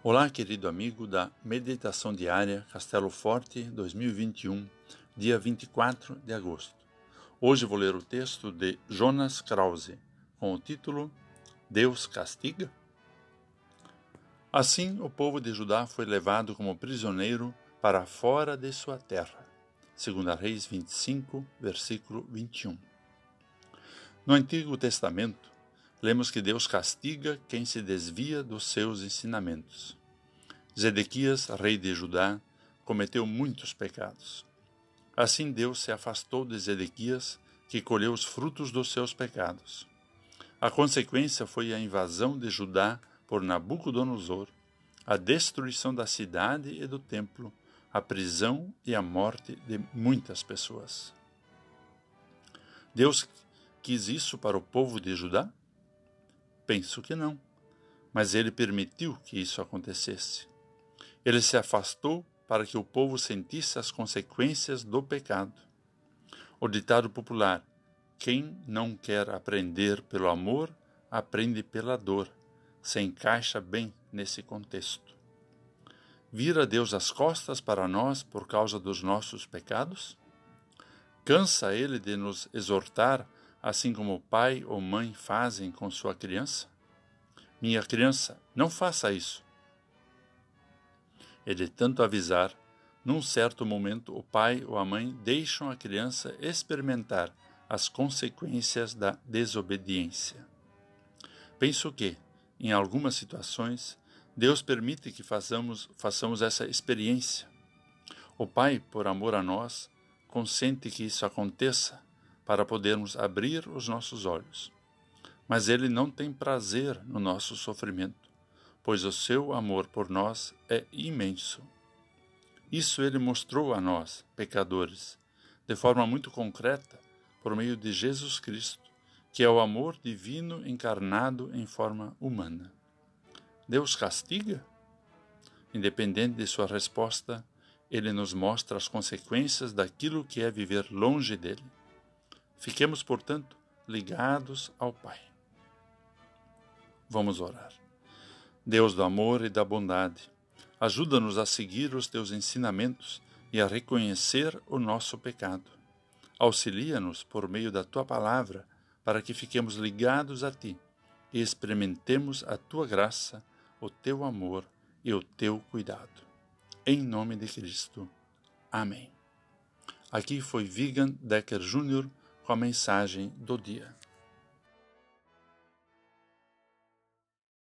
Olá, querido amigo da Meditação Diária Castelo Forte 2021, dia 24 de agosto. Hoje vou ler o texto de Jonas Krause, com o título Deus castiga? Assim, o povo de Judá foi levado como prisioneiro para fora de sua terra. 2 Reis 25, versículo 21. No Antigo Testamento, lemos que Deus castiga quem se desvia dos seus ensinamentos. Zedequias, rei de Judá, cometeu muitos pecados. Assim Deus se afastou de Zedequias, que colheu os frutos dos seus pecados. A consequência foi a invasão de Judá por Nabucodonosor, a destruição da cidade e do templo, a prisão e a morte de muitas pessoas. Deus quis isso para o povo de Judá? Penso que não. Mas ele permitiu que isso acontecesse. Ele se afastou para que o povo sentisse as consequências do pecado. O ditado popular: quem não quer aprender pelo amor, aprende pela dor, se encaixa bem nesse contexto. Vira Deus as costas para nós por causa dos nossos pecados? Cansa ele de nos exortar assim como pai ou mãe fazem com sua criança? Minha criança, não faça isso. E de tanto avisar, num certo momento o pai ou a mãe deixam a criança experimentar as consequências da desobediência. Penso que, em algumas situações, Deus permite que façamos, façamos essa experiência. O Pai, por amor a nós, consente que isso aconteça para podermos abrir os nossos olhos. Mas ele não tem prazer no nosso sofrimento, pois o seu amor por nós é imenso. Isso ele mostrou a nós, pecadores, de forma muito concreta, por meio de Jesus Cristo, que é o amor divino encarnado em forma humana. Deus castiga? Independente de sua resposta, ele nos mostra as consequências daquilo que é viver longe dele. Fiquemos, portanto, ligados ao Pai. Vamos orar. Deus do amor e da bondade, ajuda-nos a seguir os teus ensinamentos e a reconhecer o nosso pecado. Auxilia-nos por meio da tua palavra para que fiquemos ligados a ti e experimentemos a tua graça, o teu amor e o teu cuidado. Em nome de Cristo. Amém. Aqui foi Vigan Decker Jr com a mensagem do dia.